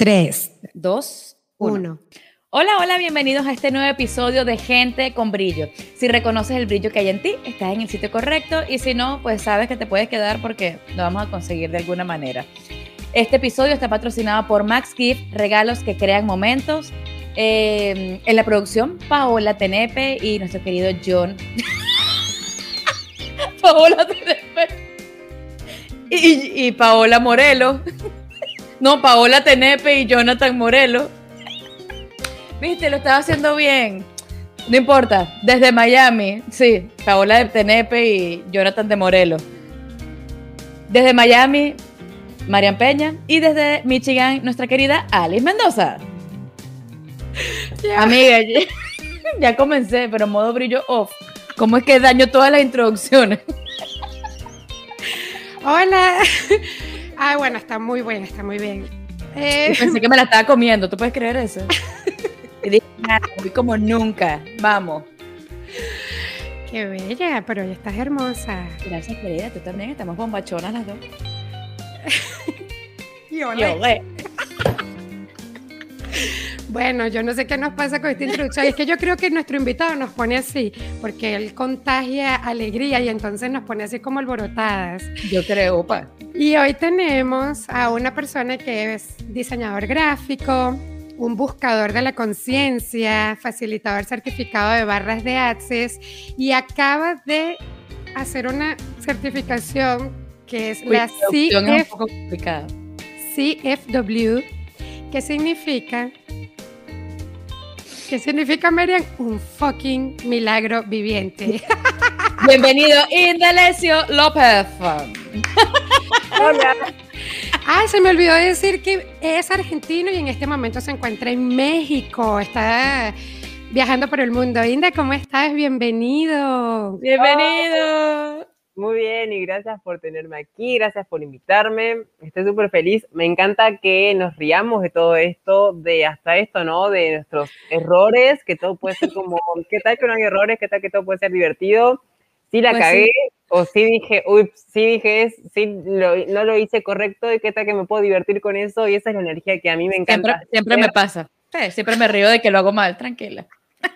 3, 2, 1. 1. Hola, hola, bienvenidos a este nuevo episodio de Gente con Brillo. Si reconoces el brillo que hay en ti, estás en el sitio correcto y si no, pues sabes que te puedes quedar porque lo vamos a conseguir de alguna manera. Este episodio está patrocinado por Max Gift, regalos que crean momentos. Eh, en la producción, Paola Tenepe y nuestro querido John. Paola Tenepe. Y, y Paola Morelo. No, Paola Tenepe y Jonathan Morelo. Viste, lo estaba haciendo bien. No importa, desde Miami, sí, Paola de Tenepe y Jonathan de Morelo. Desde Miami, Marian Peña. Y desde Michigan, nuestra querida Alice Mendoza. Amiga, ya, ya comencé, pero modo brillo off. ¿Cómo es que daño todas las introducciones? Hola. Ay, bueno, está muy buena, está muy bien. Eh, Pensé que me la estaba comiendo, ¿tú puedes creer eso? Y dije, nada, voy como nunca. Vamos. qué bella, pero ya estás hermosa. Gracias, querida, tú también. Estamos bombachonas las dos. Y Yo, eh. Bueno, yo no sé qué nos pasa con esta introducción. Es que yo creo que nuestro invitado nos pone así, porque él contagia alegría y entonces nos pone así como alborotadas. Yo creo, opa. Y hoy tenemos a una persona que es diseñador gráfico, un buscador de la conciencia, facilitador certificado de barras de Access y acaba de hacer una certificación que es Uy, la CF. CFW, que significa, ¿qué significa, Marian? Un fucking milagro viviente. Bienvenido, Indalecio López. Hola. Ay, se me olvidó decir que es argentino y en este momento se encuentra en México. Está viajando por el mundo. Inda, ¿cómo estás? Bienvenido. Bienvenido. Muy bien, y gracias por tenerme aquí, gracias por invitarme. Estoy súper feliz. Me encanta que nos riamos de todo esto, de hasta esto, ¿no? De nuestros errores, que todo puede ser como, ¿qué tal que no hay errores? ¿Qué tal que todo puede ser divertido? Sí la Pues cagué, sí. O sí dije, uy, sí dije, es, sí lo- no lo hice correcto, y qué tal que me puedo divertir con eso, y esa es la energía que a mí me Siempre, encanta. siempre me pasa. Sí, siempre me río de que lo hago mal, tranquila.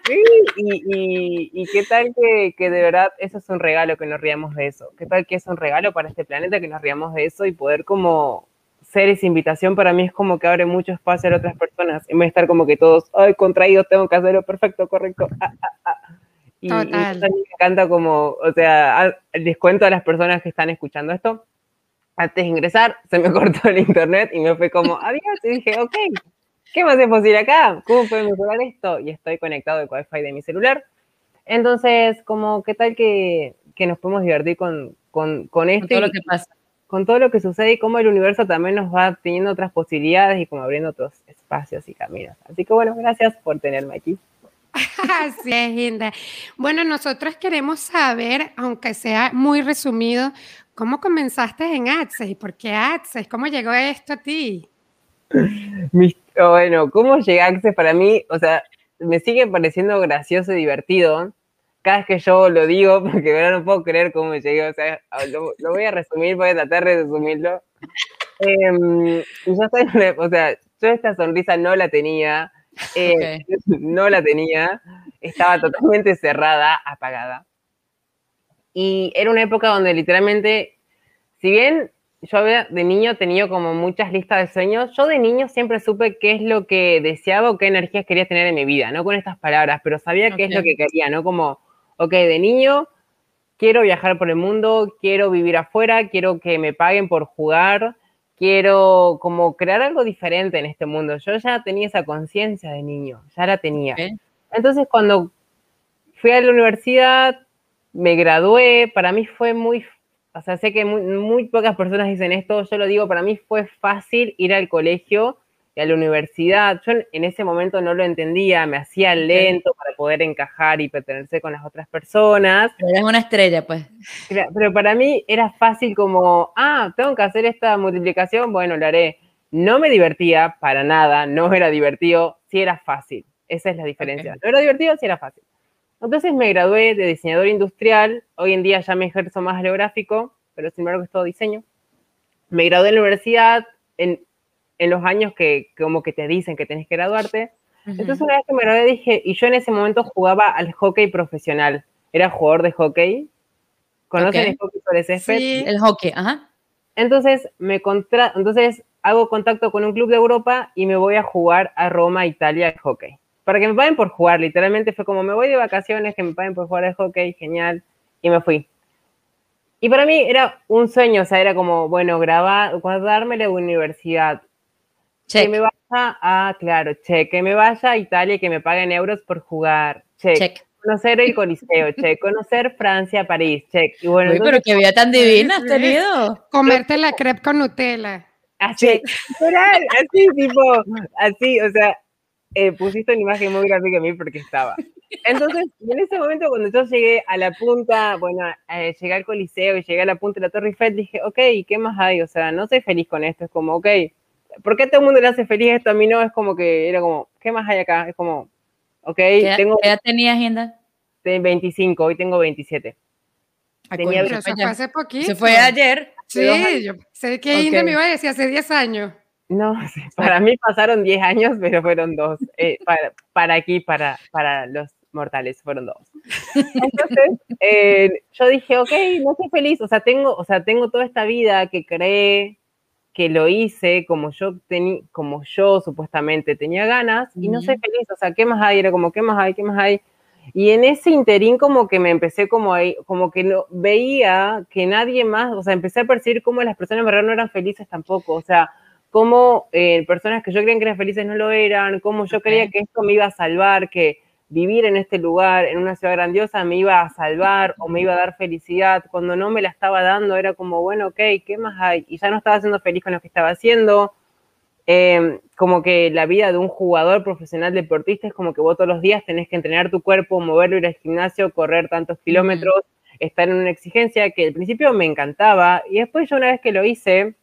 Sí, y, y- y qué tal que, que de verdad eso es un regalo que nos riamos de eso. ¿Qué tal que es un regalo para este planeta que nos riamos de eso y poder como ser esa invitación para mí es como que abre mucho espacio a otras personas en vez de estar como que todos, ay, contraídos, tengo que hacerlo perfecto, correcto. ah, ah, ah". Y, y Total. mí me encanta como, o sea, les cuento a las personas que están escuchando esto. Antes de ingresar, se me cortó el internet y me fue como, adiós, y dije, ok, ¿qué más es posible acá? ¿Cómo podemos mejorar esto? Y estoy conectado al Wi-Fi de mi celular. Entonces, como, ¿qué tal que, que nos podemos divertir con, con, con esto? Con todo lo y- que pasa. con todo lo que sucede y cómo el universo también nos va teniendo otras posibilidades y como abriendo otros espacios y caminos. Así que bueno, gracias por tenerme aquí. Así es, Inda. Bueno, nosotros queremos saber, aunque sea muy resumido, ¿cómo comenzaste en Access? ¿Y por qué Access? ¿Cómo llegó esto a ti? Bueno, ¿cómo llegué a Access para mí? O sea, me sigue pareciendo gracioso y divertido. Cada vez que yo lo digo, porque verdad no puedo creer cómo llegué, o sea, lo, lo voy a resumir, voy a tratar de resumirlo. Y yo o sea, yo esta sonrisa no la tenía, eh, no la tenía, estaba totalmente cerrada, apagada. Y era una época donde literalmente, si bien yo había de niño tenido como muchas listas de sueños, yo de niño siempre supe qué es lo que deseaba o qué energías quería tener en mi vida, no con estas palabras, pero sabía qué es lo que quería, ¿no? Como, ok, de niño quiero viajar por el mundo, quiero vivir afuera, quiero que me paguen por jugar, quiero como crear algo diferente en este mundo. Yo ya tenía esa conciencia de niño, ya la tenía. Entonces cuando fui a la universidad, me gradué, para mí fue muy, o sea, sé que muy, muy pocas personas dicen esto, yo lo digo, para mí fue fácil ir al colegio y a la universidad. Yo en- ese momento no lo entendía, me hacía lento para poder encajar y pertenecer con las otras personas. Pero eres una estrella, pues. Cla- Pero para mí era fácil como, ah, tengo que hacer esta multiplicación, bueno, lo haré. No me divertía para nada, no era divertido, sí era fácil. Esa es la diferencia. Ok. No era divertido, sí era fácil. Entonces me gradué de diseñador industrial, hoy en día ya me ejerzo más a lo gráfico, pero sin embargo es todo diseño. Me gradué en la universidad, en en los años que como que te dicen que tenés que graduarte. Entonces una vez que me gradué dije, y yo en ese momento jugaba al hockey profesional, era jugador de hockey. ¿Conocen el hockey sobre césped? Sí, el hockey, ajá. Entonces me contra entonces hago contacto con un club de Europa y me voy a jugar a Roma, Italia, el hockey. Para que me paguen por jugar, literalmente fue como me voy de vacaciones, que me paguen por jugar al hockey, genial, y me fui. Y para mí era un sueño, o sea, era como, bueno, grabar, guardarme la universidad. Que me vaya a, claro, che, que me vaya a Italia y que me paguen euros por jugar. Che, conocer el Coliseo, che, conocer Francia, París, che. Y bueno, pero qué vida tan divina has tenido. Comerte la crepe con Nutella. Así, así, tipo, así, o sea, eh, pusiste una imagen muy gráfica a mí porque estaba. Entonces, en ese momento, cuando yo llegué a la punta, bueno, eh, llegué al Coliseo y llegué a la punta de la Torre Eiffel, dije, ok, ¿qué más hay? O sea, no soy feliz con esto. Es como, ok, ¿por qué todo el mundo le hace feliz esto? A mí no, es como que era como, ¿qué más hay acá? Es como, ok, ¿Qué, tengo. ¿Qué edad tenías, Agenda? 25, hoy tengo 27. Ah, Tenía pero se fue hace poquito. Se fue ayer. Sí, yo sé que okay. me iba a decir hace 10 años. No, para mí pasaron 10 años, pero fueron dos. Eh, para, para, aquí, para, para los mortales, fueron dos. Entonces, eh, yo dije, ok, no estoy feliz, o sea, tengo, o sea, tengo toda esta vida que creé, que lo hice como yo tenía, como yo supuestamente tenía ganas, y no soy feliz, o sea, ¿qué más hay? Era como, ¿qué más hay? ¿Qué más hay? Y en ese interín como que me empecé como ahí, como que no, veía que nadie más, o sea, empecé a percibir cómo las personas en verdad no eran felices tampoco, o sea, cómo eh, personas que yo creía que eran felices no lo eran, cómo yo creía que esto me iba a salvar, que vivir en este lugar, en una ciudad grandiosa, me iba a salvar o me iba a dar felicidad, cuando no me la estaba dando era como, bueno, ok, ¿qué más hay? Y ya no estaba siendo feliz con lo que estaba haciendo, eh, como que la vida de un jugador profesional deportista es como que vos todos los días tenés que entrenar tu cuerpo, moverlo, ir al gimnasio, correr tantos kilómetros, estar en una exigencia que al principio me encantaba. Y después yo una vez que lo hice,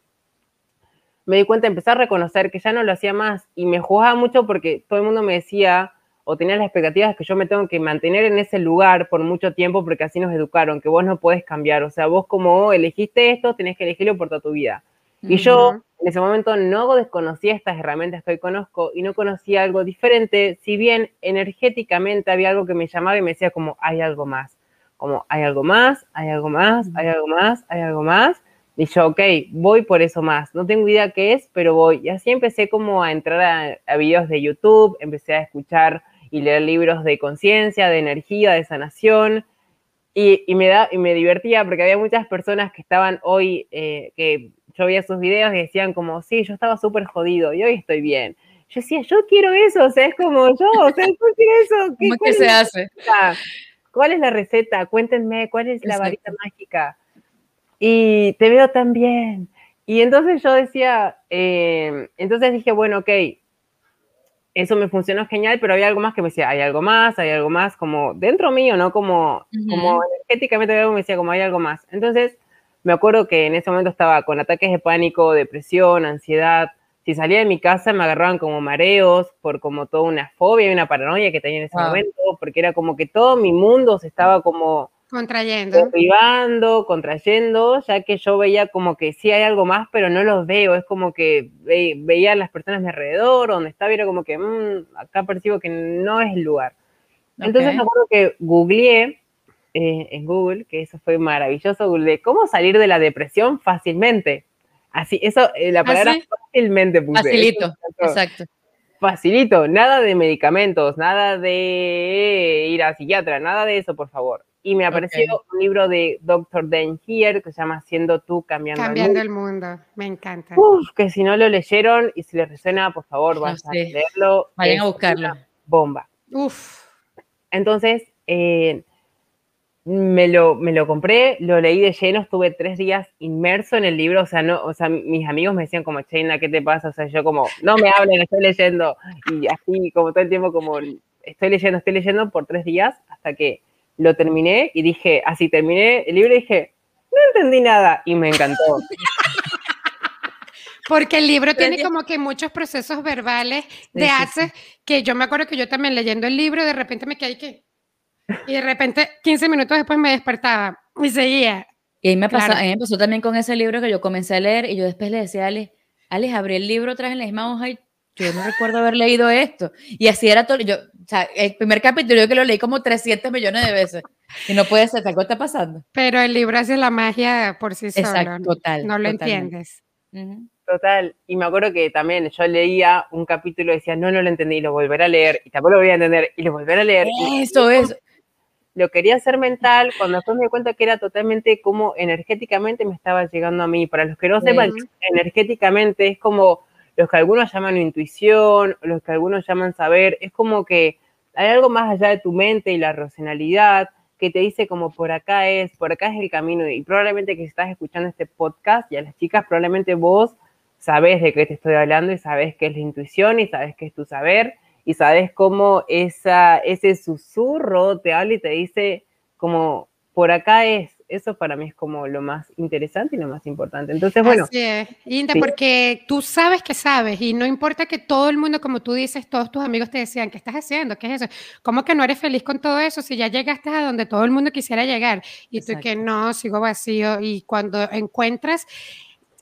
me di cuenta, empecé a reconocer que ya no lo hacía más. Y me jugaba mucho porque todo el mundo me decía o tenía las expectativas que yo me tengo que mantener en ese lugar por mucho tiempo porque así nos educaron, que vos no podés cambiar, o sea, vos como elegiste esto, tenés que elegirlo por toda tu vida. Y yo en ese momento no desconocía estas herramientas que hoy conozco y no conocía algo diferente, si bien energéticamente había algo que me llamaba y me decía como hay algo más, como hay algo más, hay algo más, hay algo más, hay algo más. Y yo, ok, voy por eso más. No tengo idea qué es, pero voy. Y así empecé como a entrar a, videos de YouTube, empecé a escuchar y leer libros de conciencia, de energía, de sanación. Y, y, me da, y me divertía porque había muchas personas que estaban hoy, eh, que yo veía sus videos y decían como, sí, yo estaba súper jodido y hoy estoy bien. Yo decía, yo quiero eso, o sea, es como yo, o sea, yo quiero eso. ¿Cómo que se hace? ¿Cuál es la receta? Cuéntenme, ¿cuál es la varita mágica? Y te veo tan bien. Y entonces yo decía, eh, entonces dije, bueno, ok, eso me funcionó genial, pero había algo más que me decía, hay algo más, hay algo más, como dentro mío, ¿no? Como, como energéticamente algo me decía, como hay algo más. Entonces, me acuerdo que en ese momento estaba con ataques de pánico, depresión, ansiedad. Si salía de mi casa me agarraban como mareos por como toda una fobia y una paranoia que tenía en ese momento, porque era como que todo mi mundo se estaba como contrayendo, privando, contrayendo, ya que yo veía como que sí hay algo más, pero no los veo. Es como que veía a las personas mi alrededor, donde estaba, era como que mmm, acá percibo que no es el lugar. Entonces me acuerdo que googleé eh, en Google, que eso fue maravilloso, Google, cómo salir de la depresión fácilmente. Así, eso, eh, la ¿Ah, palabra fácilmente puse. Facilito, exacto. Facilito, nada de medicamentos, nada de ir a psiquiatra, nada de eso, por favor. Y me apareció un libro de Dr. Dan Here que se llama Siendo tú cambiando, cambiando el mundo. Me encanta. Uf, que si no lo leyeron y si les resuena, por favor, vayan a leerlo. Vayan a buscarlo. Bomba. Uf. Entonces, eh, me lo, me lo compré, lo leí de lleno, estuve tres días inmerso en el libro, o sea, no, o sea, mis amigos me decían como, Cheina, ¿qué te pasa? O sea, yo como, no me hablen, estoy leyendo, y así como todo el tiempo como, estoy leyendo, estoy leyendo por tres días, hasta que lo terminé y dije, así terminé el libro y dije, no entendí nada, y me encantó. Porque el libro tiene como que muchos procesos verbales de hace, que yo me acuerdo que yo también leyendo el libro, de repente me quedé que y de repente, 15 minutos después me despertaba y seguía. Y ahí me, pasó, me pasó también con ese libro que yo comencé a leer y yo después le decía a Ale, Alex, abrí el libro, traje la misma hoja y yo no recuerdo haber leído esto. Y así era todo. Yo, o sea, el primer capítulo yo que lo leí como 300 millones de veces. Y no puede ser, algo está pasando. Pero el libro hace la magia por sí solo. total. No lo entiendes. Total. Y me acuerdo que también yo leía un capítulo y decía, no, no lo entendí, y lo volveré a leer, y tampoco lo voy a entender, y lo volveré a leer. Eso es. Lo quería hacer mental cuando después me di cuenta que era totalmente como energéticamente me estaba llegando a mí. Para los que no sepan, energéticamente es como los que algunos llaman intuición, los que algunos llaman saber, es como que hay algo más allá de tu mente y la racionalidad que te dice como por acá es, por acá es el camino y probablemente que estás escuchando este podcast y a las chicas probablemente vos sabes de qué te estoy hablando y sabes qué es la intuición y sabes qué es tu saber y sabes cómo esa, ese susurro te habla y te dice como por acá es, eso para mí es como lo más interesante y lo más importante. Entonces, bueno. Así es, Inda, porque tú sabes que sabes y no importa que todo el mundo, como tú dices, todos tus amigos te decían, ¿qué estás haciendo? ¿Qué es eso? ¿Cómo que no eres feliz con todo eso si ya llegaste a donde todo el mundo quisiera llegar? Y tú que no, sigo vacío y cuando encuentras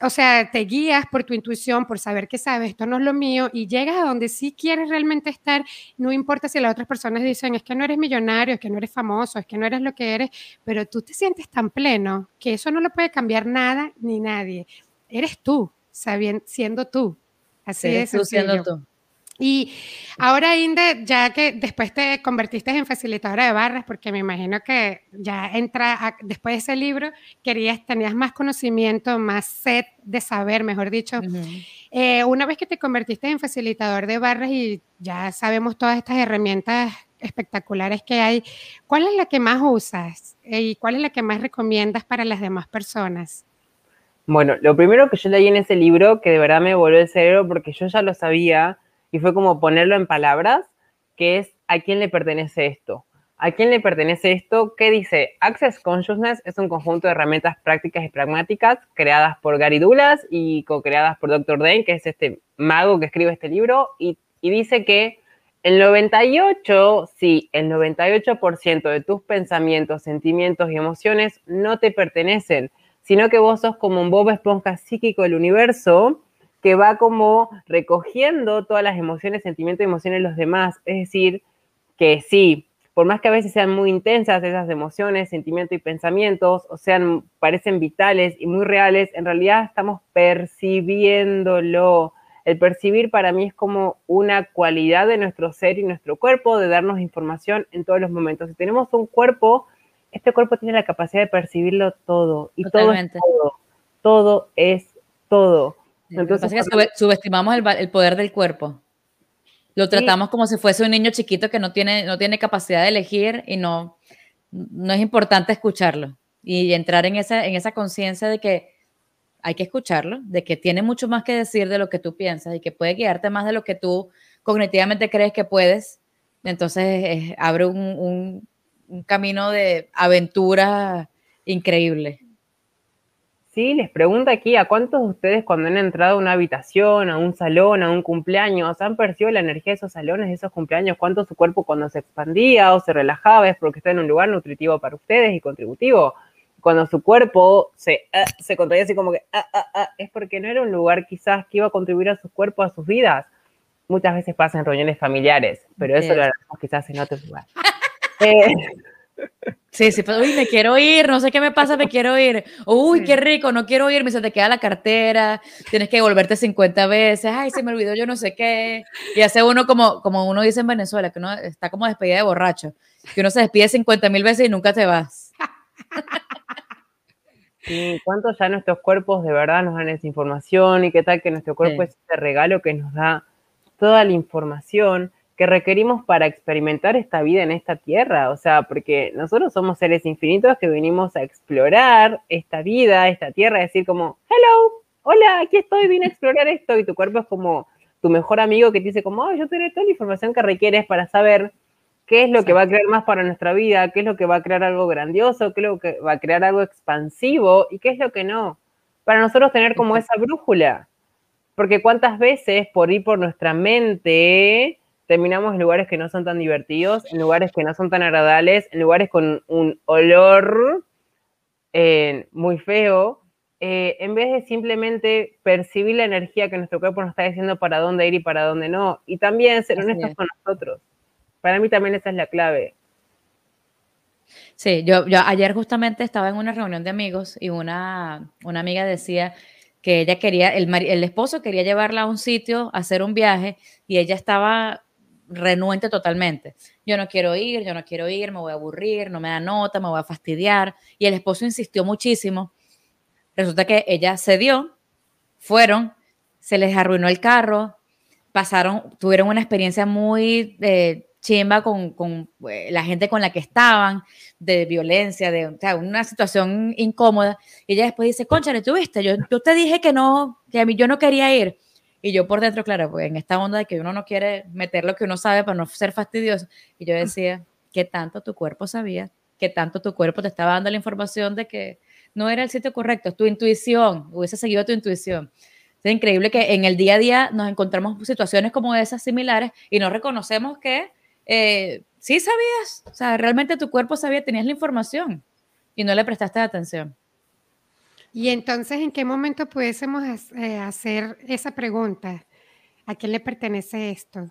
o sea, te guías por tu intuición, por saber que sabes, esto no es lo mío, y llegas a donde sí quieres realmente estar, no importa si las otras personas dicen, es que no eres millonario, es que no eres famoso, es que no eres lo que eres, pero tú te sientes tan pleno que eso no lo puede cambiar nada ni nadie. Eres tú, sabiendo, siendo tú. Así es. siendo tú. Y ahora, Inde, ya que después te convertiste en facilitadora de barras, porque me imagino que ya entra, después de ese libro, querías, tenías más conocimiento, más sed de saber, mejor dicho. Eh, una vez que te convertiste en facilitador de barras y ya sabemos todas estas herramientas espectaculares que hay, ¿cuál es la que más usas y cuál es la que más recomiendas para las demás personas? Bueno, lo primero que yo leí en ese libro, que de verdad me volvió el cerebro porque yo ya lo sabía, y fue como ponerlo en palabras, que es a quién le pertenece esto. ¿A quién le pertenece esto? ¿Qué dice? Access Consciousness es un conjunto de herramientas prácticas y pragmáticas creadas por Gary Dulas y co-creadas por Dr. Dane, que es este mago que escribe este libro, y, y dice que el 98, sí, el 98% de tus pensamientos, sentimientos y emociones no te pertenecen, sino que vos sos como un Bob Esponja psíquico del universo que va como recogiendo todas las emociones, sentimientos y emociones de los demás. Es decir, que sí, por más que a veces sean muy intensas esas emociones, sentimientos y pensamientos, o sean, parecen vitales y muy reales, en realidad estamos percibiéndolo. El percibir para mí es como una cualidad de nuestro ser y nuestro cuerpo de darnos información en todos los momentos. Si tenemos un cuerpo, este cuerpo tiene la capacidad de percibirlo todo y todo es todo. Todo es todo. Entonces, subestimamos el, poder del cuerpo. Lo tratamos como si fuese un niño chiquito que no tiene, no tiene capacidad de elegir y no, no es importante escucharlo. Y entrar en esa, en esa conciencia de que hay que escucharlo, de que tiene mucho más que decir de lo que tú piensas y que puede guiarte más de lo que tú cognitivamente crees que puedes. Entonces abre un, un camino de aventura increíble. Sí, les pregunto aquí a cuántos de ustedes cuando han entrado a una habitación, a un salón, a un cumpleaños, han percibido la energía de esos salones, de esos cumpleaños, cuánto su cuerpo cuando se expandía o se relajaba es porque está en un lugar nutritivo para ustedes y contributivo. Cuando su cuerpo se, ah, se contraía así como que ah, ah, es porque no era un lugar quizás que iba a contribuir a su cuerpo, a sus vidas. Muchas veces pasa en reuniones familiares, pero eso lo haremos quizás en otro lugar. eh, Sí, sí, pues, uy, me quiero ir, no sé qué me pasa, me quiero ir. Uy, qué rico, no quiero irme, se te queda la cartera, tienes que volverte 50 veces, ay, se me olvidó yo no sé qué. Y hace uno como, como uno dice en Venezuela, que uno está como despedida de borracho, que uno se despide 50 mil veces y nunca te vas. Sí, cuántos ya nuestros cuerpos de verdad nos dan esa información y qué tal que nuestro cuerpo es ese regalo que nos da toda la información que requerimos para experimentar esta vida en esta tierra. O sea, porque nosotros somos seres infinitos que venimos a explorar esta vida, esta tierra, decir como, hello, hola, aquí estoy, vine a explorar esto. Y tu cuerpo es como tu mejor amigo que te dice como, oh, yo tengo toda la información que requieres para saber qué es lo que va a crear más para nuestra vida, qué es lo que va a crear algo grandioso, qué es lo que va a crear algo expansivo y qué es lo que no. Para nosotros tener como esa brújula. Porque cuántas veces por ir por nuestra mente terminamos en lugares que no son tan divertidos, en lugares que no son tan agradables, en lugares con un olor eh, muy feo, eh, en vez de simplemente percibir la energía que nuestro cuerpo nos está diciendo para dónde ir y para dónde no, y también ser honestos con nosotros. Para mí también esa es la clave. Sí, yo, yo ayer justamente estaba en una reunión de amigos y una, una amiga decía que ella quería, el, el esposo quería llevarla a un sitio, a hacer un viaje, y ella estaba renuente totalmente. Yo no quiero ir, yo no quiero ir, me voy a aburrir, no me da nota, me voy a fastidiar. Y el esposo insistió muchísimo. Resulta que ella cedió, fueron, se les arruinó el carro, pasaron, tuvieron una experiencia muy eh, chimba con, eh, la gente con la que estaban, de violencia, de una situación incómoda. Y ella después dice, concha, ¿tú viste? Yo, yo te dije que no, que a mí yo no quería ir. Y yo por dentro, claro, pues en esta onda de que uno no quiere meter lo que uno sabe para no ser fastidioso. Y yo decía, ¿qué tanto tu cuerpo sabía? ¿Qué tanto tu cuerpo te estaba dando la información de que no era el sitio correcto? Tu intuición, hubiese seguido tu intuición. Es increíble que en el día a día nos encontramos situaciones como esas similares y no reconocemos que eh, sí sabías, o sea, realmente tu cuerpo sabía, tenías la información y no le prestaste atención. Y entonces, ¿en qué momento pudiésemos eh, hacer esa pregunta? ¿A quién le pertenece esto?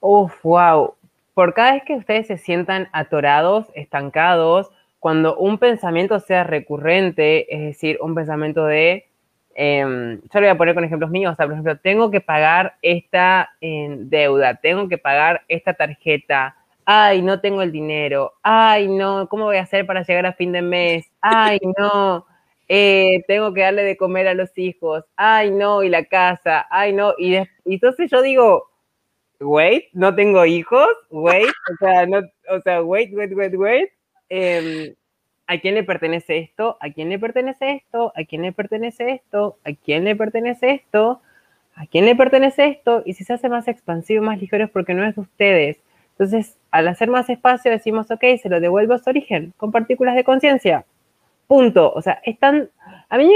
Uf, wow. Por cada vez que ustedes se sientan atorados, estancados, cuando un pensamiento sea recurrente, es decir, un pensamiento de Em, yo lo voy a poner con ejemplos míos. O sea, por ejemplo, tengo que pagar esta deuda, tengo que pagar esta tarjeta. Ay, no tengo el dinero. Ay, no, ¿cómo voy a hacer para llegar a fin de mes? Ay, no, eh, tengo que darle de comer a los hijos. Ay, no, y la casa. Ay, no. Y, entonces yo digo, wait, no tengo hijos. Wait, o sea, no, o sea, wait, wait, wait, wait. Em, ¿A quién le pertenece esto? ¿A quién le pertenece esto? ¿A quién le pertenece esto? ¿A quién le pertenece esto? ¿A quién le pertenece esto? Y si se hace más expansivo, más ligero es porque no es de ustedes. Entonces, al hacer más espacio decimos, ok, se lo devuelvo a su origen, con partículas de conciencia. Punto. O sea, es tan... A mí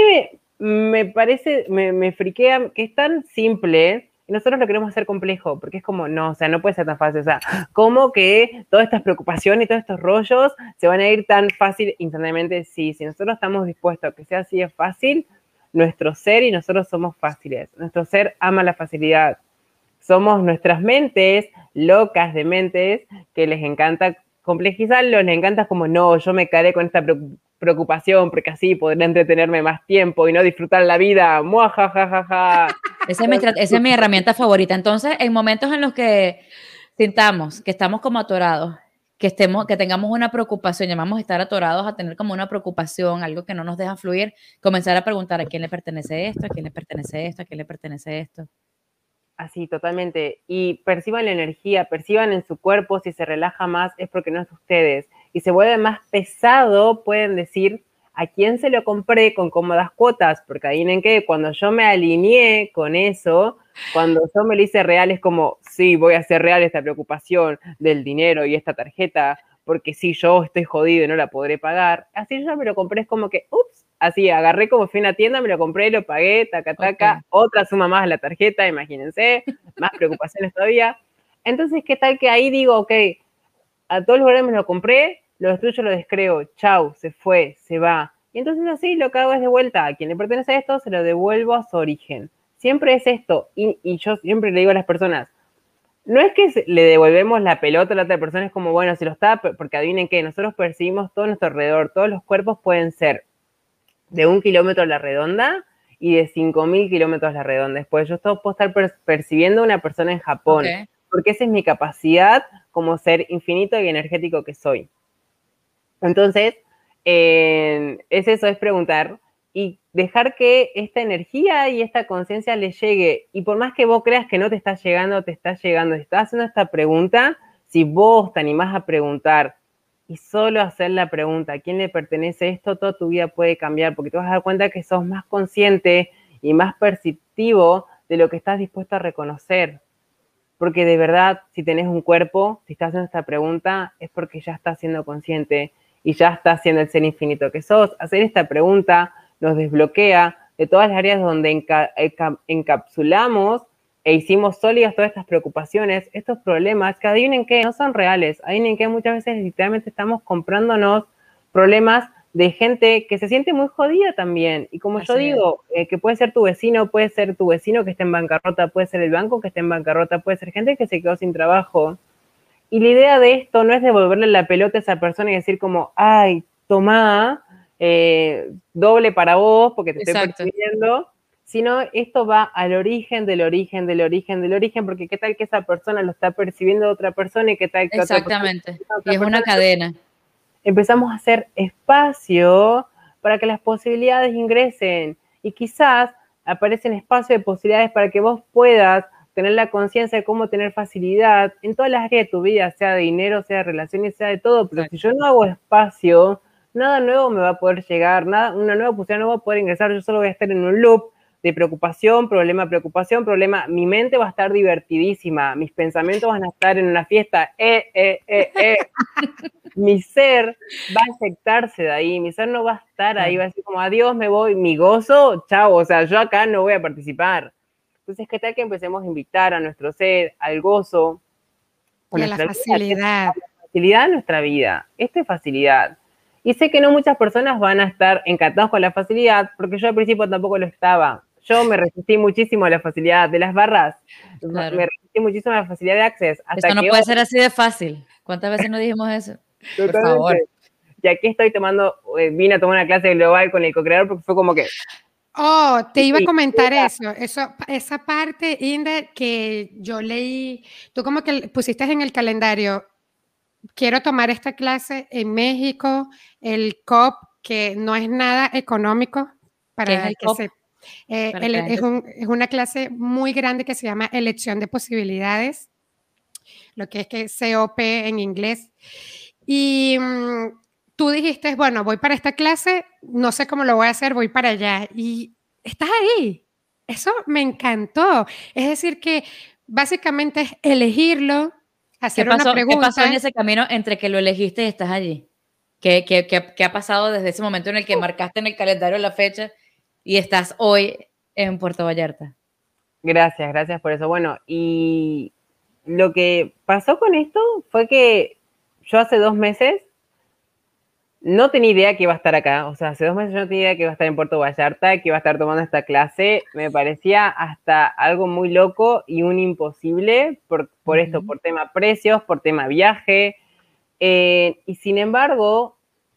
me, parece, me, me friquea que es tan simple y nosotros lo queremos hacer complejo, porque es como, no, o sea, no puede ser tan fácil. O sea, ¿cómo que todas estas preocupaciones y todos estos rollos se van a ir tan fácil instantáneamente? Sí, si nosotros estamos dispuestos a que sea así de fácil, nuestro ser y nosotros somos fáciles. Nuestro ser ama la facilidad. Somos nuestras mentes, locas de mentes, que les encanta complejizarlo, les encanta como, no, yo me caeré con esta preocupación porque así podré entretenerme más tiempo y no disfrutar la vida. Muajajajaja. Esa es, mi, esa es mi herramienta favorita. Entonces, en momentos en los que sintamos que estamos como atorados, que, estemos, que tengamos una preocupación, llamamos estar atorados a tener como una preocupación, algo que no nos deja fluir, comenzar a preguntar a quién le pertenece esto, a quién le pertenece esto, a quién le pertenece esto. Así, totalmente. Y perciban la energía, perciban en su cuerpo, si se relaja más es porque no es ustedes. Y se vuelve más pesado, pueden decir, a quién se lo compré con cómodas cuotas, porque adivinen qué, cuando yo me alineé con eso, cuando yo me lo hice real, es como, sí, voy a hacer real esta preocupación del dinero y esta tarjeta, porque si yo estoy jodido y no la podré pagar, así yo me lo compré, es como que, ups, así, agarré como fui a una tienda, me lo compré, lo pagué, taca, taca, otra suma más a la tarjeta, imagínense, más preocupaciones todavía. Entonces, ¿qué tal que ahí digo, ok, a todos los lugares me lo compré, lo destruyo, lo descreo, chau, se fue, se va. Y entonces así lo que hago es de vuelta, a quien le pertenece a esto, se lo devuelvo a su origen. Siempre es esto, y, yo siempre le digo a las personas, no es que le devolvemos la pelota a la otra persona, es como, bueno, si lo está, porque adivinen que nosotros percibimos todo nuestro alrededor, todos los cuerpos pueden ser de un kilómetro a la redonda y de 5.000 kilómetros a la redonda. Después yo puedo estar percibiendo a una persona en Japón, porque esa es mi capacidad como ser infinito y energético que soy. Entonces, es eso, es preguntar y dejar que esta energía y esta conciencia le llegue. Y por más que vos creas que no te está llegando, te está llegando, te estás haciendo esta pregunta, si vos te animás a preguntar y solo hacer la pregunta, ¿a quién le pertenece esto? Toda tu vida puede cambiar porque te vas a dar cuenta que sos más consciente y más perceptivo de lo que estás dispuesto a reconocer. Porque de verdad, si tenés un cuerpo, si estás haciendo esta pregunta, es porque ya estás siendo consciente y ya estás siendo el ser infinito que sos. Hacer esta pregunta nos desbloquea de todas las áreas donde encapsulamos e hicimos sólidas todas estas preocupaciones, estos problemas, que adivinen que no son reales, adivinen que muchas veces literalmente estamos comprándonos problemas de gente que se siente muy jodida también. Y como yo digo, eh, que puede ser tu vecino, puede ser tu vecino que esté en bancarrota, puede ser el banco que esté en bancarrota, puede ser gente que se quedó sin trabajo. Y la idea de esto no es devolverle la pelota a esa persona y decir como, ay, tomá, eh, doble para vos porque te estoy percibiendo, sino esto va al origen del origen del origen del origen, porque qué tal que esa persona lo está percibiendo otra persona y qué tal que Exactamente, otra persona, y es una cadena. Empezamos a hacer espacio para que las posibilidades ingresen y quizás aparecen espacios de posibilidades para que vos puedas tener la conciencia de cómo tener facilidad en todas las áreas de tu vida, sea de dinero, sea de relaciones, sea de todo, pero si yo no hago espacio, nada nuevo me va a poder llegar, nada, una nueva posibilidad no va a poder ingresar, yo solo voy a estar en un loop de preocupación, problema, preocupación, problema. Mi mente va a estar divertidísima, mis pensamientos van a estar en una fiesta, eh, eh, eh, eh. mi ser va a aceptarse de ahí, mi ser no va a estar ahí, va a decir como, adiós, me voy, mi gozo, chao, o sea, yo acá no voy a participar. Entonces, ¿qué tal que empecemos a invitar a nuestro ser al gozo? Y a la facilidad. la facilidad de nuestra vida. Esto es facilidad. Y sé que no muchas personas van a estar encantados con la facilidad, porque yo al principio tampoco lo estaba. Yo me resistí muchísimo a la facilidad de las barras. Me resistí muchísimo a la facilidad de acceso. Esto no puede ser así de fácil. ¿Cuántas veces nos dijimos eso? Por favor. Y aquí estoy tomando, eh, vine a tomar una clase global con el co-creador porque fue como que... Oh, te iba a comentar eso, eso, esa parte, Inda, que yo leí, tú como que pusiste en el calendario, quiero tomar esta clase en México, el COP, que no es nada económico para el que se eh, es, una clase muy grande que se llama Elección de Posibilidades, lo que es que COP en inglés. Y mm, tú dijiste, bueno, voy para esta clase, no sé cómo lo voy a hacer, voy para allá. Y estás ahí. Eso me encantó. Es decir, que básicamente es elegirlo, hacer una pregunta. ¿Qué pasó en ese camino entre que lo elegiste y estás allí? ¿Qué, qué, qué, qué ha pasado desde ese momento en el que marcaste en el calendario la fecha y estás hoy en Puerto Vallarta. Gracias, gracias por eso. Bueno, y lo que pasó con esto fue que yo hace dos meses no tenía idea que iba a estar acá. O sea, hace dos meses yo no tenía idea que iba a estar en Puerto Vallarta, que iba a estar tomando esta clase. Me parecía hasta algo muy loco y un imposible por, por esto, por tema precios, por tema viaje. Eh, y sin embargo,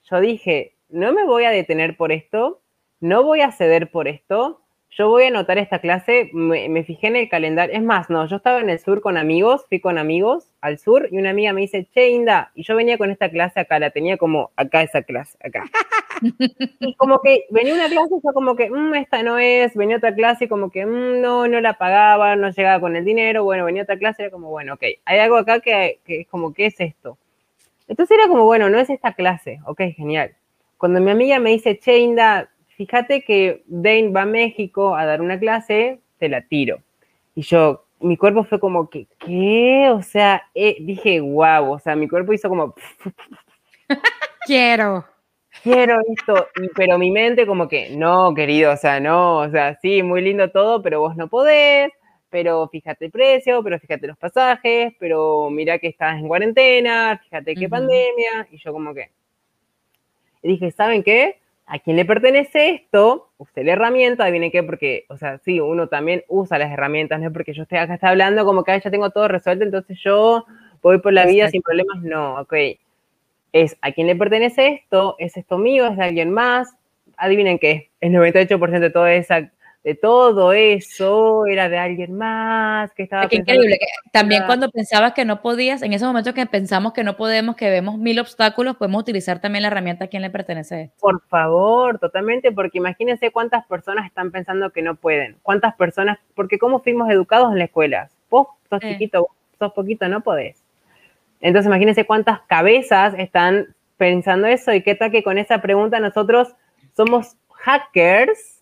yo dije, no me voy a detener por esto no voy a ceder por esto, yo voy a anotar esta clase, me, fijé en el calendario, es más, no, yo estaba en el sur con amigos, fui con amigos al sur y una amiga me dice, che, Inda, y yo venía con esta clase acá, la tenía como acá esa clase, acá. y como que venía una clase y yo como que, mmm, esta no es, venía otra clase y como que, mmm, no, no la pagaba, no llegaba con el dinero, bueno, venía otra clase y era como, bueno, ok, hay algo acá que, que es como, ¿qué es esto? Entonces era como, bueno, no es esta clase, ok, genial. Cuando mi amiga me dice, che, Inda, fíjate que Dane va a México a dar una clase, te la tiro. Y yo, mi cuerpo fue como que, ¿qué? O sea, eh, dije, wow, o sea, mi cuerpo hizo como... Quiero. Quiero esto, pero mi mente como que, no, querido, o sea, no, o sea, sí, muy lindo todo, pero vos no podés, pero fíjate el precio, pero fíjate los pasajes, pero mira que estás en cuarentena, fíjate qué pandemia, y yo como que... dije, ¿saben qué? ¿A quién le pertenece esto? Usted la herramienta, adivinen qué, porque, o sea, sí, uno también usa las herramientas, no es porque yo esté acá está hablando como que ya tengo todo resuelto, entonces yo voy por la vida sin problemas, no, ok. Es a quién le pertenece esto, es esto mío, es de alguien más, adivinen qué, el 98% de toda esa de todo eso era de alguien más que estaba Qué increíble también cuando pensabas que no podías en ese momento que pensamos que no podemos que vemos mil obstáculos podemos utilizar también la herramienta a quien le pertenece por favor totalmente porque imagínense cuántas personas están pensando que no pueden cuántas personas porque cómo fuimos educados en la escuela vos sos chiquito vos sos poquito no podés. Entonces imagínense cuántas cabezas están pensando eso y qué tal que con esa pregunta nosotros somos hackers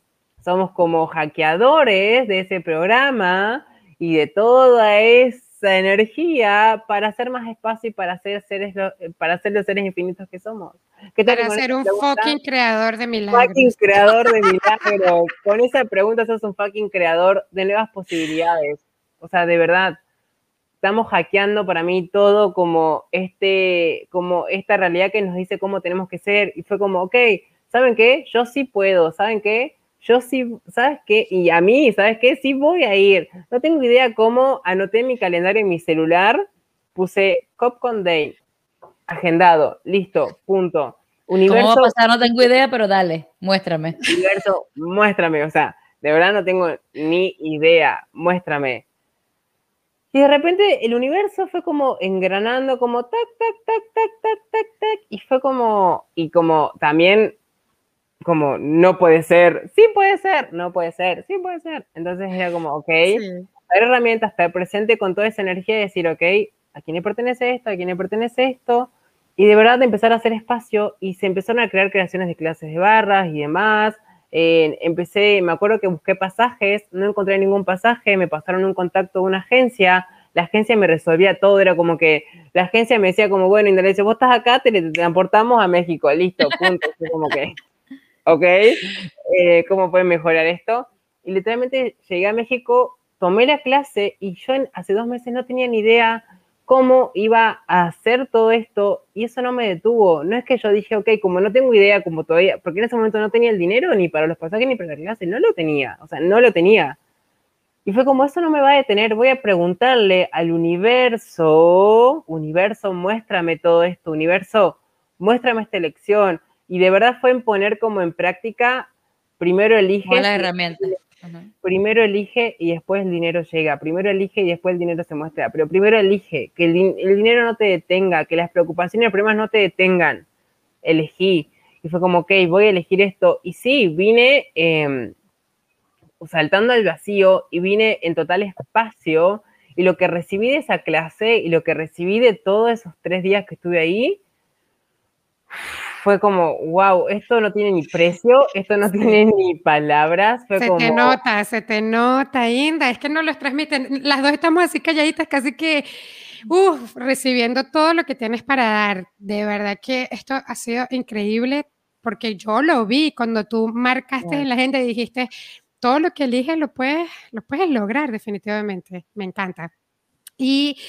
somos como hackeadores de ese programa y de toda esa energía para hacer más espacio y para ser seres para ser los seres infinitos que somos. para ser un fucking creador de milagros. Fucking creador de milagros. Con esa pregunta sos un fucking creador de nuevas posibilidades. O sea, de verdad. estamos hackeando para mí todo como, este, como esta realidad que nos dice cómo tenemos que ser. Y fue como, ok, ¿saben qué? Yo sí puedo, ¿saben qué? Yo sí, ¿sabes qué? Y a mí, ¿sabes qué? Sí voy a ir. No tengo idea cómo anoté mi calendario en mi celular, puse Copcon Day, agendado, listo, punto. Universo, ¿Cómo va a pasar? No tengo idea, pero dale, muéstrame. Universo, muéstrame, o sea, de verdad no tengo ni idea, muéstrame. Y de repente el universo fue como engranando, como tac, tac, tac, tac, tac, tac, tac, y fue como, y como también, como, no puede ser, sí puede ser, no puede ser, sí puede ser. Entonces era como, ok, sí. herramientas, estar presente con toda esa energía y decir, ok, ¿a quién le pertenece esto? ¿A quién le pertenece esto? Y de verdad empezar a hacer espacio y se empezaron a crear creaciones de clases de barras y demás. Eh, empecé, me acuerdo que busqué pasajes, no encontré ningún pasaje, me pasaron un contacto de una agencia, la agencia me resolvía todo, era como que la agencia me decía como, bueno, Indonesia, vos estás acá, te transportamos a México, listo, punto. como que, ok, eh, ¿cómo pueden mejorar esto? Y literalmente llegué a México, tomé la clase y yo hace dos meses no tenía ni idea cómo iba a hacer todo esto y eso no me detuvo. No es que yo dije, ok, como no tengo idea, como todavía, porque en ese momento no tenía el dinero ni para los pasajes ni para la clase, no lo tenía, o sea, no lo tenía. Y fue como, eso no me va a detener, voy a preguntarle al universo, universo, muéstrame todo esto, universo, muéstrame esta elección. Y de verdad fue en poner como en práctica, primero elige... La herramienta. Primero elige y después el dinero llega. Primero elige y después el dinero se muestra. Pero primero elige, que el, dinero no te detenga, que las preocupaciones y problemas no te detengan. Elegí. Y fue como, ok, voy a elegir esto. Y sí, vine em, saltando al vacío y vine en total espacio. Y lo que recibí de esa clase y lo que recibí de todos esos tres días que estuve ahí, fue como, wow, esto no tiene ni precio, esto no tiene ni palabras. se te nota, se te nota, Inda, es que no los transmiten. Las dos estamos así calladitas, casi que, uff, recibiendo todo lo que tienes para dar. De verdad que esto ha sido increíble porque yo lo vi cuando tú marcaste en la gente y dijiste, todo lo que eliges lo puedes, lo puedes lograr definitivamente. Me encanta. Y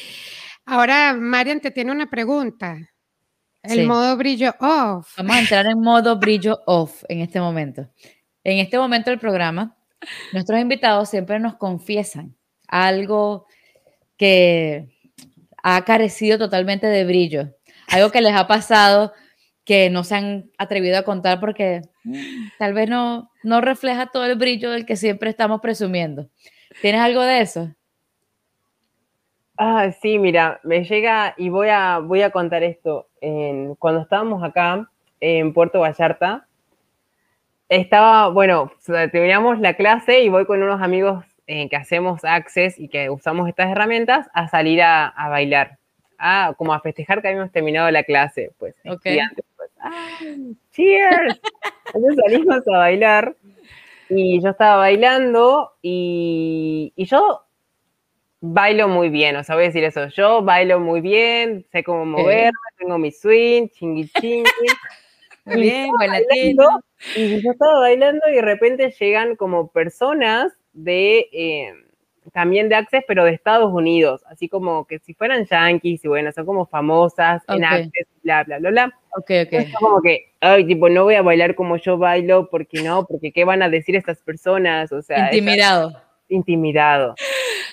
ahora, Marian, te tiene una pregunta. El modo brillo off. Vamos a entrar en modo brillo off en este momento. En este momento del programa, nuestros invitados siempre nos confiesan algo que ha carecido totalmente de brillo, algo que les ha pasado que no se han atrevido a contar porque tal vez no, no refleja todo el brillo del que siempre estamos presumiendo. ¿Tienes algo de eso? Ah, sí, mira, me llega y voy a, voy a contar esto. cuando estábamos acá en Puerto Vallarta, estaba, bueno, terminamos la clase y voy con unos amigos eh, que hacemos Access y que usamos estas herramientas a salir a, bailar, a, como a festejar que habíamos terminado la clase, pues. Okay. pues ¡Cheers! Entonces salimos a bailar y yo estaba bailando y, y yo bailo muy bien, o sea, voy a decir eso, yo bailo muy bien, sé cómo moverme, tengo mi swing, chingui chingui. bien, bailando, Y yo estaba bailando y de repente llegan como personas de, eh, también de Access, pero de Estados Unidos, así como que si fueran yankees y bueno, son como famosas en Access, bla, bla, bla, bla. Ok, ok. como que, ay, tipo, no voy a bailar como yo bailo, porque no, porque qué van a decir estas personas, o sea. Intimidado. intimidado.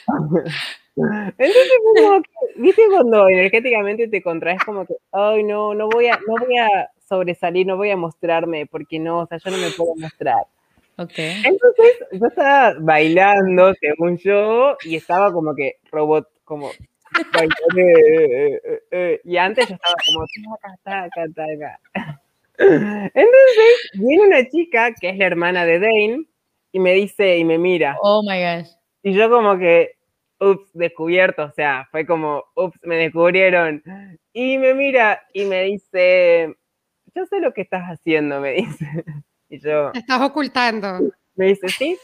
Entonces, como que, viste cuando energéticamente te contraes como que, ay, no, no voy a, no voy a sobresalir, no voy a mostrarme, porque no, o sea, yo no me puedo mostrar. Okay. Entonces, yo estaba bailando, según yo, y estaba como que robot, como eh, eh, eh, y antes yo estaba como Entonces, viene una chica que es la hermana de Dane y me dice y me mira. Oh my gosh. Y yo como que ups, descubierto, o sea, fue como, ups, me descubrieron. Y me mira y me dice, yo sé lo que estás haciendo, me dice. Y yo... estás ocultando. Me dice, sí.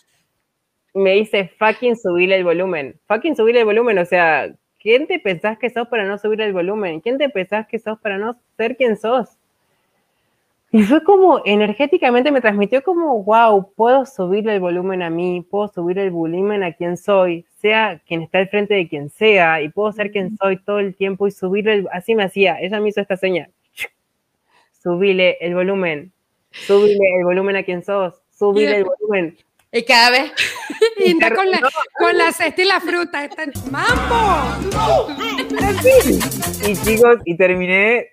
Me dice, fucking subir el volumen. Fucking subir el volumen, o sea, ¿quién te pensás que sos para no subir el volumen? ¿Quién te pensás que sos para no ser quien sos? Y fue como, energéticamente me transmitió como, wow, puedo subir el volumen a mí, puedo subir el volumen a quien soy, sea quien está al frente de quien sea, y puedo ser quien soy todo el tiempo y subir el, así me hacía, ella me hizo esta señal. Subile el volumen, subile el volumen a quien sos, subile el volumen. Y cada vez. y está con la, con la cesta y la fruta. En ¡Mambo! y chicos, y terminé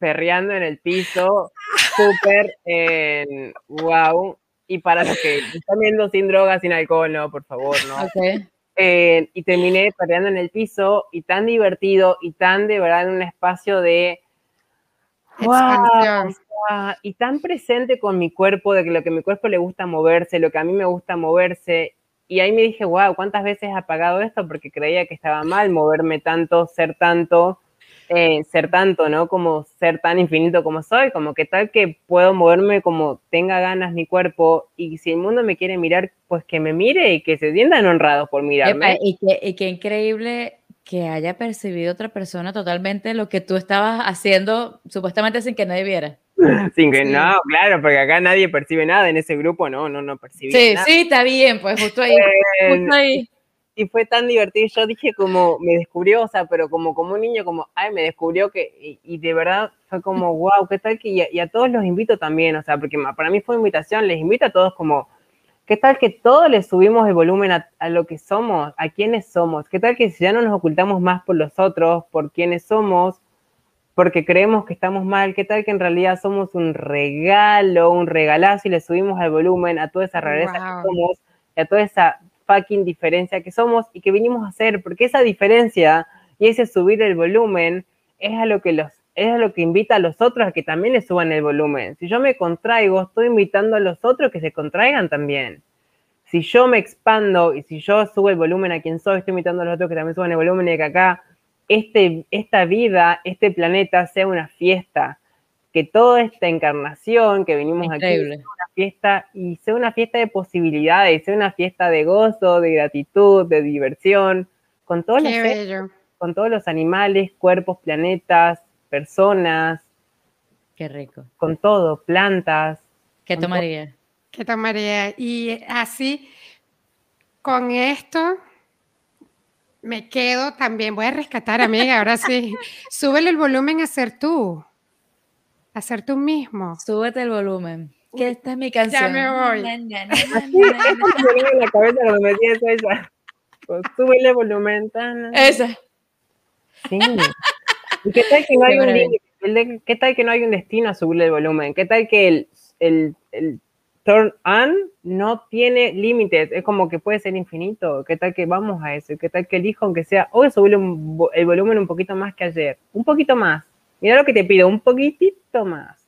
perreando en el piso, súper en wow. Y para los que están viendo sin drogas, sin alcohol, no, por favor, no. y terminé perreando en el piso y tan divertido y tan de verdad en un espacio de wow, y tan presente con mi cuerpo, de que lo que a mi cuerpo le gusta moverse, lo que a mí me gusta moverse. Y ahí me dije, wow, ¿cuántas veces he apagado esto? Porque creía que estaba mal moverme tanto, ser tanto, eh, ser tanto, ¿no? Como ser tan infinito como soy, como que tal que puedo moverme como tenga ganas mi cuerpo y si el mundo me quiere mirar, pues que me mire y que se sientan honrados por mirarme. y, qué que increíble que haya percibido otra persona totalmente lo que tú estabas haciendo, supuestamente sin que nadie viera. Sin que no, claro, porque acá nadie percibe nada en ese grupo, no, no, no percibe sí, Sí, está bien, pues justo ahí, justo ahí y fue tan divertido. Yo dije como, me descubrió, o sea, pero como, como un niño, como, ay, me descubrió que, y, de verdad fue como, wow, qué tal que, y a, todos los invito también, o sea, porque para mí fue invitación, les invito a todos como, qué tal que todos les subimos el volumen a, a lo que somos, a quiénes somos, qué tal que si ya no nos ocultamos más por los otros, por quiénes somos, porque creemos que estamos mal, qué tal que en realidad somos un regalo, un regalazo y le subimos el volumen a toda esa rareza que somos, a toda esa fucking diferencia que somos y que vinimos a hacer, porque esa diferencia y ese subir el volumen es a lo que los es a lo que invita a los otros a que también le suban el volumen. Si yo me contraigo, estoy invitando a los otros que se contraigan también. Si yo me expando y si yo subo el volumen a quien soy, estoy invitando a los otros que también suban el volumen y que acá este, esta vida, este planeta sea una fiesta, que toda esta encarnación que venimos aquí sea una fiesta y sea una fiesta de posibilidades, sea una fiesta de gozo, de gratitud, de diversión, con todos, los, con todos los animales, cuerpos, planetas, personas. Qué rico. Con todo, plantas. ¿Qué tomaría? ¿Qué tomaría? Y así, con esto, me quedo también. Voy a rescatar, amiga, ahora sí. Súbele el volumen a ser tú. Hacer tú mismo. Súbete el volumen. Que esta es mi canción. Ya me voy. la cabeza cuando me esa. Pues, súbele el volumen. Esa. Sí. ¿Y qué tal que no hay un ¿Qué tal que no hay un destino a subirle el volumen? ¿Qué tal que el, el, el turn on no tiene límites? Es como que puede ser infinito. ¿Qué tal que vamos a eso? ¿Qué tal que elijo, aunque sea, hoy subirle el volumen un poquito más que ayer? Un poquito más. Mira lo que te pido, un poquitito más.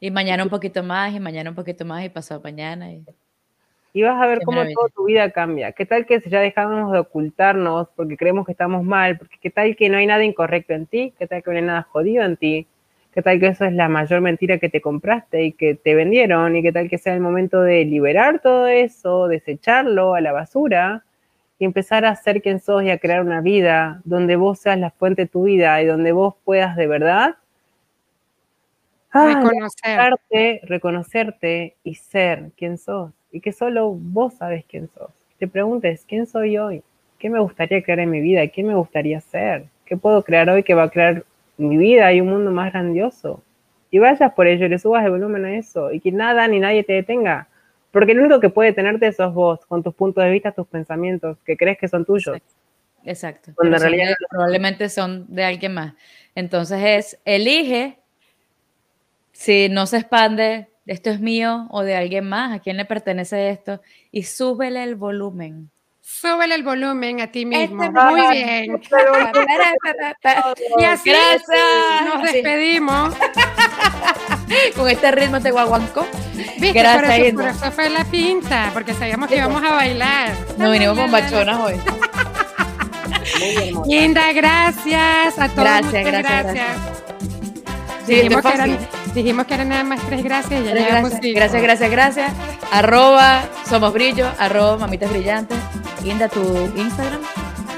Y mañana un poquito más, y mañana un poquito más, y pasado mañana. Y, y vas a ver cómo toda tu vida cambia. ¿Qué tal que ya dejamos de ocultarnos porque creemos que estamos mal? Porque ¿Qué tal que no hay nada incorrecto en ti? ¿Qué tal que no hay nada jodido en ti? ¿Qué tal que eso es la mayor mentira que te compraste y que te vendieron? ¿Y qué tal que sea el momento de liberar todo eso, desecharlo a la basura? y empezar a ser quien sos y a crear una vida donde vos seas la fuente de tu vida y donde vos puedas de verdad reconocerte, reconocerte y ser quien sos y que solo vos sabes quién sos. Te preguntes, ¿quién soy hoy? ¿Qué me gustaría crear en mi vida? ¿Qué me gustaría ser? ¿Qué puedo crear hoy que va a crear mi vida y un mundo más grandioso? Y vayas por ello y le subas el volumen a eso y que nada ni nadie te detenga. Porque el único que puede tenerte sos vos, con tus puntos de vista, tus pensamientos, que crees que son tuyos. Exacto. Cuando en realidad probablemente son de alguien más. Entonces es, elige si no se expande, esto es mío o de alguien más, a quién le pertenece esto, y súbele el volumen. Súbele el volumen a ti mismo. Este Muy bien. y así nos despedimos. Con este ritmo de guaguancó. Gracias, por eso, fue la pinta, porque sabíamos que íbamos a bailar. Nos vinimos con bachonas hoy. Linda, gracias a todos. Gracias, gracias, gracias. eran, dijimos, que eran, nada más tres gracias y ya gracias, gracias, gracias, gracias. Arroba Somos Brillo, arroba Mamitas Brillantes. Linda, tu Instagram.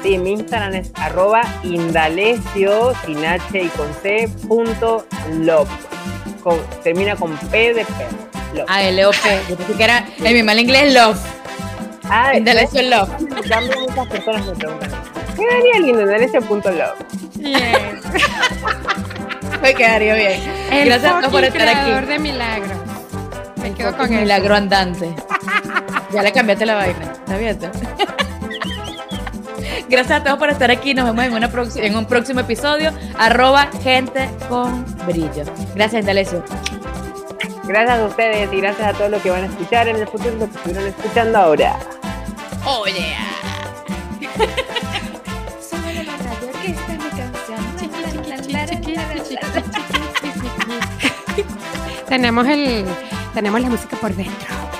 Sí, mi Instagram es arroba indalecio, sin H y con C, punto love con- termina con P de perro. Love. Ah, L-O-P. Yo pensé que era en mi mal inglés love. Ah, Indalecio love. También muchas personas me preguntan. Quedaría lindo Indalecio.love. Bien. Me quedaría bien. El Gracias a todos por estar creador aquí. de milagros. Me quedo con eso. milagro andante. Ya le cambiaste la vaina. ¿Está bien? Gracias a todos por estar aquí. Nos vemos en, una en un próximo episodio. Arroba gente con brillo. Gracias, Indalecio. Gracias a ustedes y gracias a todos los que van a escuchar en el futuro los que estuvieron escuchando ahora. Oye. Sobre tenemos el tenemos la música por dentro.